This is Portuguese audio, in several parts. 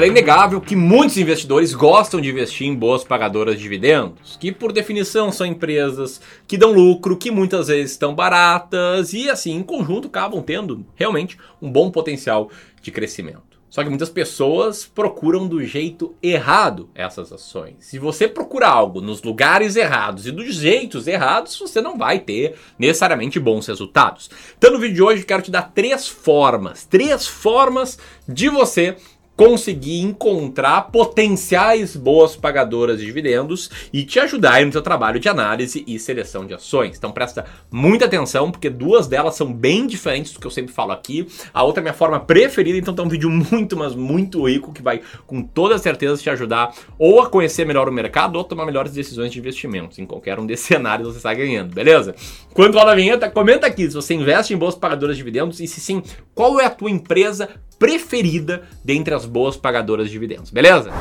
Olha, é inegável que muitos investidores gostam de investir em boas pagadoras de dividendos, que por definição são empresas que dão lucro, que muitas vezes estão baratas e assim, em conjunto, acabam tendo realmente um bom potencial de crescimento. Só que muitas pessoas procuram do jeito errado essas ações. Se você procura algo nos lugares errados e dos jeitos errados, você não vai ter necessariamente bons resultados. Então no vídeo de hoje quero te dar três formas, três formas de você conseguir encontrar potenciais boas pagadoras de dividendos e te ajudar no seu trabalho de análise e seleção de ações. Então presta muita atenção, porque duas delas são bem diferentes do que eu sempre falo aqui. A outra é minha forma preferida, então tá um vídeo muito, mas muito rico que vai com toda certeza te ajudar ou a conhecer melhor o mercado ou tomar melhores decisões de investimentos. Em qualquer um desses cenários você está ganhando, beleza? Quando rola vinheta, comenta aqui se você investe em boas pagadoras de dividendos e se sim, qual é a tua empresa preferida dentre as boas pagadoras de dividendos, beleza?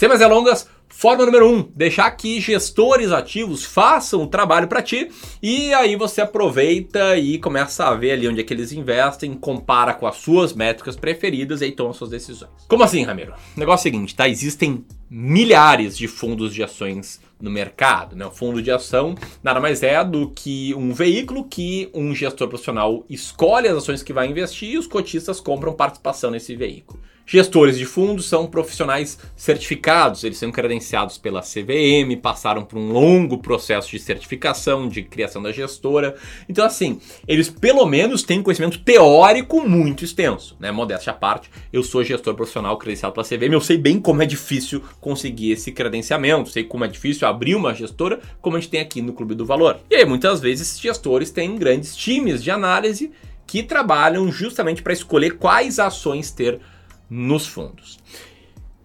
Sem mais delongas, Forma número 1, um, deixar que gestores ativos façam o trabalho para ti e aí você aproveita e começa a ver ali onde é que eles investem, compara com as suas métricas preferidas e aí toma suas decisões. Como assim, Ramiro? O negócio é o seguinte, tá? Existem milhares de fundos de ações no mercado. Né? O fundo de ação nada mais é do que um veículo que um gestor profissional escolhe as ações que vai investir e os cotistas compram participação nesse veículo. Gestores de fundos são profissionais certificados, eles são credenciados pela CVM, passaram por um longo processo de certificação, de criação da gestora. Então, assim, eles pelo menos têm conhecimento teórico muito extenso, né? Modéstia à parte, eu sou gestor profissional credenciado pela CVM, eu sei bem como é difícil conseguir esse credenciamento, sei como é difícil abrir uma gestora, como a gente tem aqui no Clube do Valor. E aí, muitas vezes, esses gestores têm grandes times de análise que trabalham justamente para escolher quais ações ter nos fundos.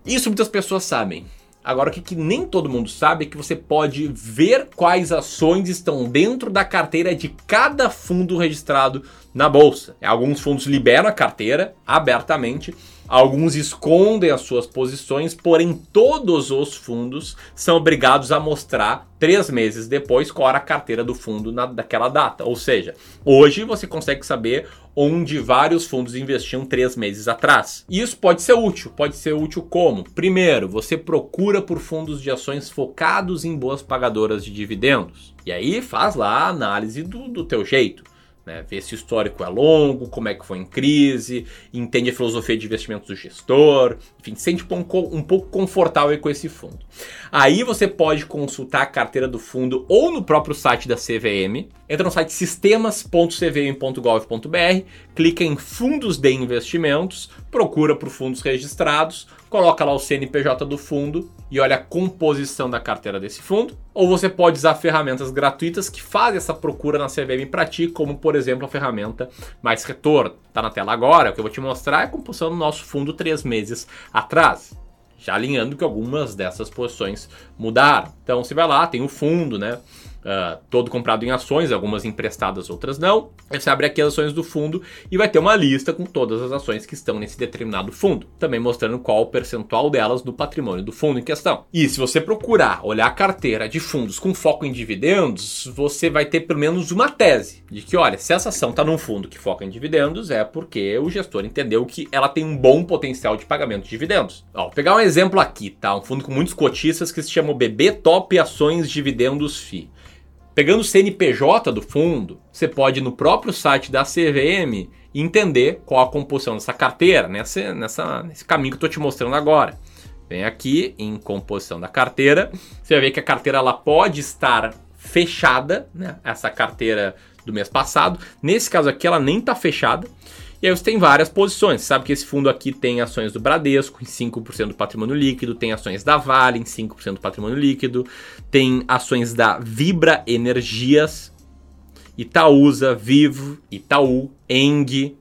Isso muitas pessoas sabem. Agora, o que, que, nem todo mundo sabe é que você pode ver quais ações estão dentro da carteira de cada fundo registrado na bolsa. Alguns fundos liberam a carteira abertamente Alguns escondem as suas posições, porém todos os fundos são obrigados a mostrar três meses depois qual era a carteira do fundo na, daquela data. Ou seja, hoje você consegue saber onde vários fundos investiam três meses atrás. Isso pode ser útil. Pode ser útil como? Primeiro, você procura por fundos de ações focados em boas pagadoras de dividendos. E aí faz lá a análise do, do teu jeito. Né? Ver se o histórico é longo, como é que foi em crise, entende a filosofia de investimentos do gestor, enfim, sente um pouco, um pouco confortável com esse fundo. Aí você pode consultar a carteira do fundo ou no próprio site da CVM. Entra no site sistemas.cvm.gov.br, clica em fundos de investimentos, procura por fundos registrados, coloca lá o CNPJ do fundo e olha a composição da carteira desse fundo. Ou você pode usar ferramentas gratuitas que fazem essa procura na CVM para ti, como por exemplo a ferramenta Mais Retorno. Tá na tela agora, o que eu vou te mostrar é a composição do nosso fundo três meses atrás já alinhando que algumas dessas posições mudaram. Então você vai lá, tem o fundo, né? Uh, todo comprado em ações, algumas emprestadas, outras não. Você abre aqui as ações do fundo e vai ter uma lista com todas as ações que estão nesse determinado fundo, também mostrando qual o percentual delas do patrimônio do fundo em questão. E se você procurar olhar a carteira de fundos com foco em dividendos, você vai ter pelo menos uma tese de que, olha, se essa ação está num fundo que foca em dividendos, é porque o gestor entendeu que ela tem um bom potencial de pagamento de dividendos. Ó, vou pegar um exemplo aqui, tá? Um fundo com muitos cotistas que se chama BB Top Ações Dividendos FI. Pegando o CNPJ do fundo, você pode no próprio site da CVM entender qual a composição dessa carteira, nessa, nessa, nesse caminho que eu estou te mostrando agora. Vem aqui em composição da carteira, você vai ver que a carteira ela pode estar fechada, né? essa carteira do mês passado. Nesse caso aqui ela nem está fechada. E aí você tem várias posições. Você sabe que esse fundo aqui tem ações do Bradesco em 5% do patrimônio líquido, tem ações da Vale em 5% do patrimônio líquido, tem ações da Vibra Energias, Itaúsa, Vivo, Itaú, Eng,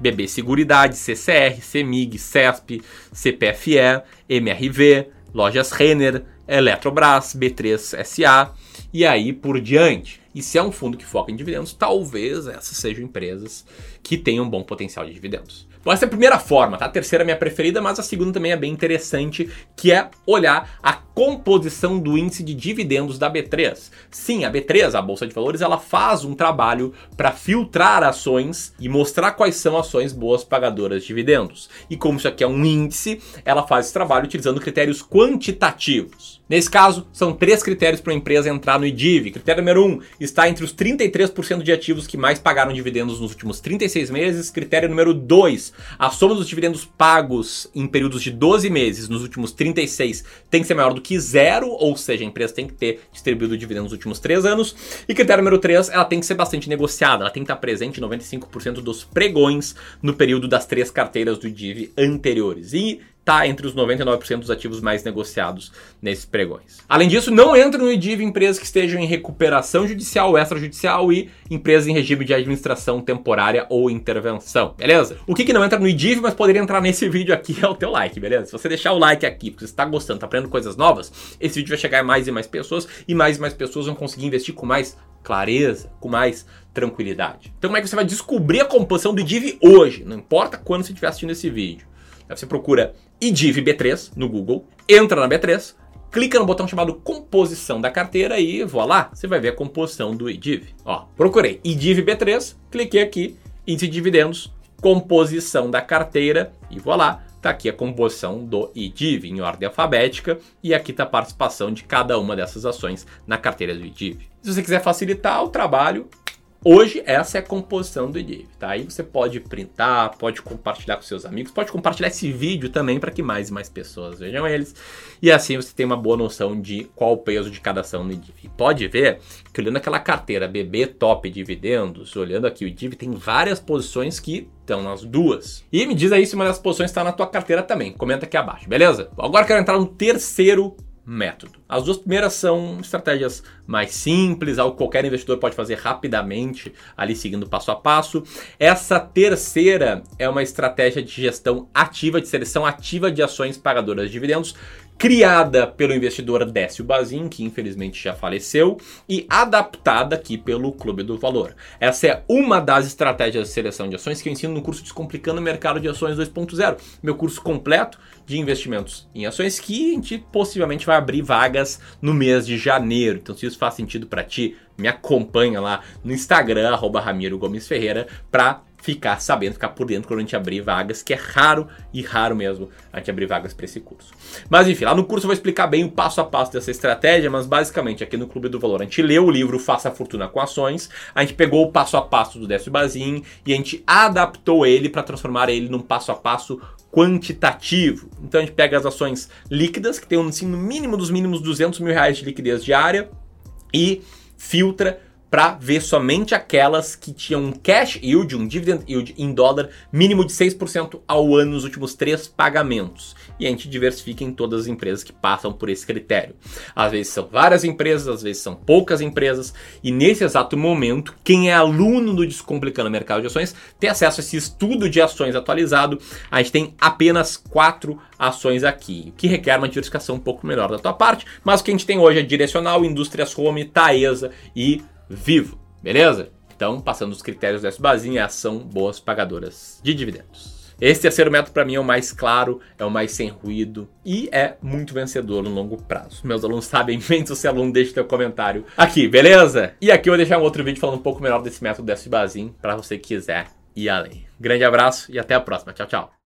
BB Seguridade, CCR, CEMIG, CESP, CPFE, MRV, Lojas Renner, Eletrobras, B3 SA e aí por diante. E se é um fundo que foca em dividendos, talvez essas sejam empresas que tenham um bom potencial de dividendos. Bom, essa é a primeira forma, tá? A terceira é minha preferida, mas a segunda também é bem interessante, que é olhar a composição do índice de dividendos da B3. Sim, a B3, a bolsa de valores, ela faz um trabalho para filtrar ações e mostrar quais são ações boas pagadoras de dividendos. E como isso aqui é um índice, ela faz esse trabalho utilizando critérios quantitativos. Nesse caso, são três critérios para uma empresa entrar no IDIV. Critério número um está entre os 33% de ativos que mais pagaram dividendos nos últimos 36 meses. Critério número 2, a soma dos dividendos pagos em períodos de 12 meses nos últimos 36 tem que ser maior do que zero, ou seja, a empresa tem que ter distribuído dividendos nos últimos 3 anos. E critério número 3, ela tem que ser bastante negociada, ela tem que estar presente em 95% dos pregões no período das três carteiras do IDIV anteriores. E está entre os 99% dos ativos mais negociados nesses pregões. Além disso, não entram no IDIV empresas que estejam em recuperação judicial extrajudicial e empresas em regime de administração temporária ou intervenção, beleza? O que, que não entra no IDIV, mas poderia entrar nesse vídeo aqui é o teu like, beleza? Se você deixar o like aqui, porque você está gostando, está aprendendo coisas novas, esse vídeo vai chegar a mais e mais pessoas e mais e mais pessoas vão conseguir investir com mais clareza, com mais tranquilidade. Então como é que você vai descobrir a composição do IDIV hoje? Não importa quando você estiver assistindo esse vídeo. Você procura IDIV B3 no Google, entra na B3, clica no botão chamado composição da carteira e lá, você vai ver a composição do IDIV. Ó, procurei IDIV B3, cliquei aqui, índice de dividendos, composição da carteira e lá, tá aqui a composição do IDIV em ordem alfabética e aqui tá a participação de cada uma dessas ações na carteira do IDIV. Se você quiser facilitar o trabalho, Hoje, essa é a composição do IDIV, tá? Aí você pode printar, pode compartilhar com seus amigos, pode compartilhar esse vídeo também para que mais e mais pessoas vejam eles. E assim você tem uma boa noção de qual o peso de cada ação no IDIV. E pode ver que olhando aquela carteira BB Top Dividendos, olhando aqui o IDIV, tem várias posições que estão nas duas. E me diz aí se uma dessas posições está na tua carteira também. Comenta aqui abaixo, beleza? Agora quero entrar no terceiro método. As duas primeiras são estratégias mais simples, algo que qualquer investidor pode fazer rapidamente, ali seguindo passo a passo. Essa terceira é uma estratégia de gestão ativa, de seleção ativa de ações pagadoras de dividendos, criada pelo investidor Décio Bazin, que infelizmente já faleceu, e adaptada aqui pelo Clube do Valor. Essa é uma das estratégias de seleção de ações que eu ensino no curso Descomplicando o Mercado de Ações 2.0, meu curso completo de investimentos em ações que a gente possivelmente vai abrir vagas no mês de janeiro. Então, se isso faz sentido para ti, me acompanha lá no Instagram, arroba Ramiro Gomes Ferreira, para ficar sabendo, ficar por dentro quando a gente abrir vagas, que é raro e raro mesmo a gente abrir vagas para esse curso. Mas enfim, lá no curso eu vou explicar bem o passo a passo dessa estratégia, mas basicamente aqui no Clube do Valor a gente leu o livro Faça a Fortuna com Ações, a gente pegou o passo a passo do Décio Bazin e a gente adaptou ele para transformar ele num passo a passo quantitativo. Então a gente pega as ações líquidas, que tem um, assim, no mínimo dos mínimos 200 mil reais de liquidez diária, e filtra para ver somente aquelas que tinham um cash yield, um dividend yield em dólar mínimo de 6% ao ano nos últimos três pagamentos. E a gente diversifica em todas as empresas que passam por esse critério. Às vezes são várias empresas, às vezes são poucas empresas, e nesse exato momento, quem é aluno do Descomplicando o Mercado de Ações tem acesso a esse estudo de ações atualizado. A gente tem apenas quatro ações aqui, o que requer uma diversificação um pouco melhor da tua parte, mas o que a gente tem hoje é direcional, indústrias home, Taesa e vivo, beleza? Então, passando os critérios dessa basinha, são boas pagadoras de dividendos. Esse terceiro método para mim é o mais claro, é o mais sem ruído e é muito vencedor no longo prazo. Meus alunos sabem bem, se você aluno, deixe teu comentário aqui, beleza? E aqui eu vou deixar um outro vídeo falando um pouco melhor desse método desse basinho para você quiser ir além. Grande abraço e até a próxima. Tchau, tchau.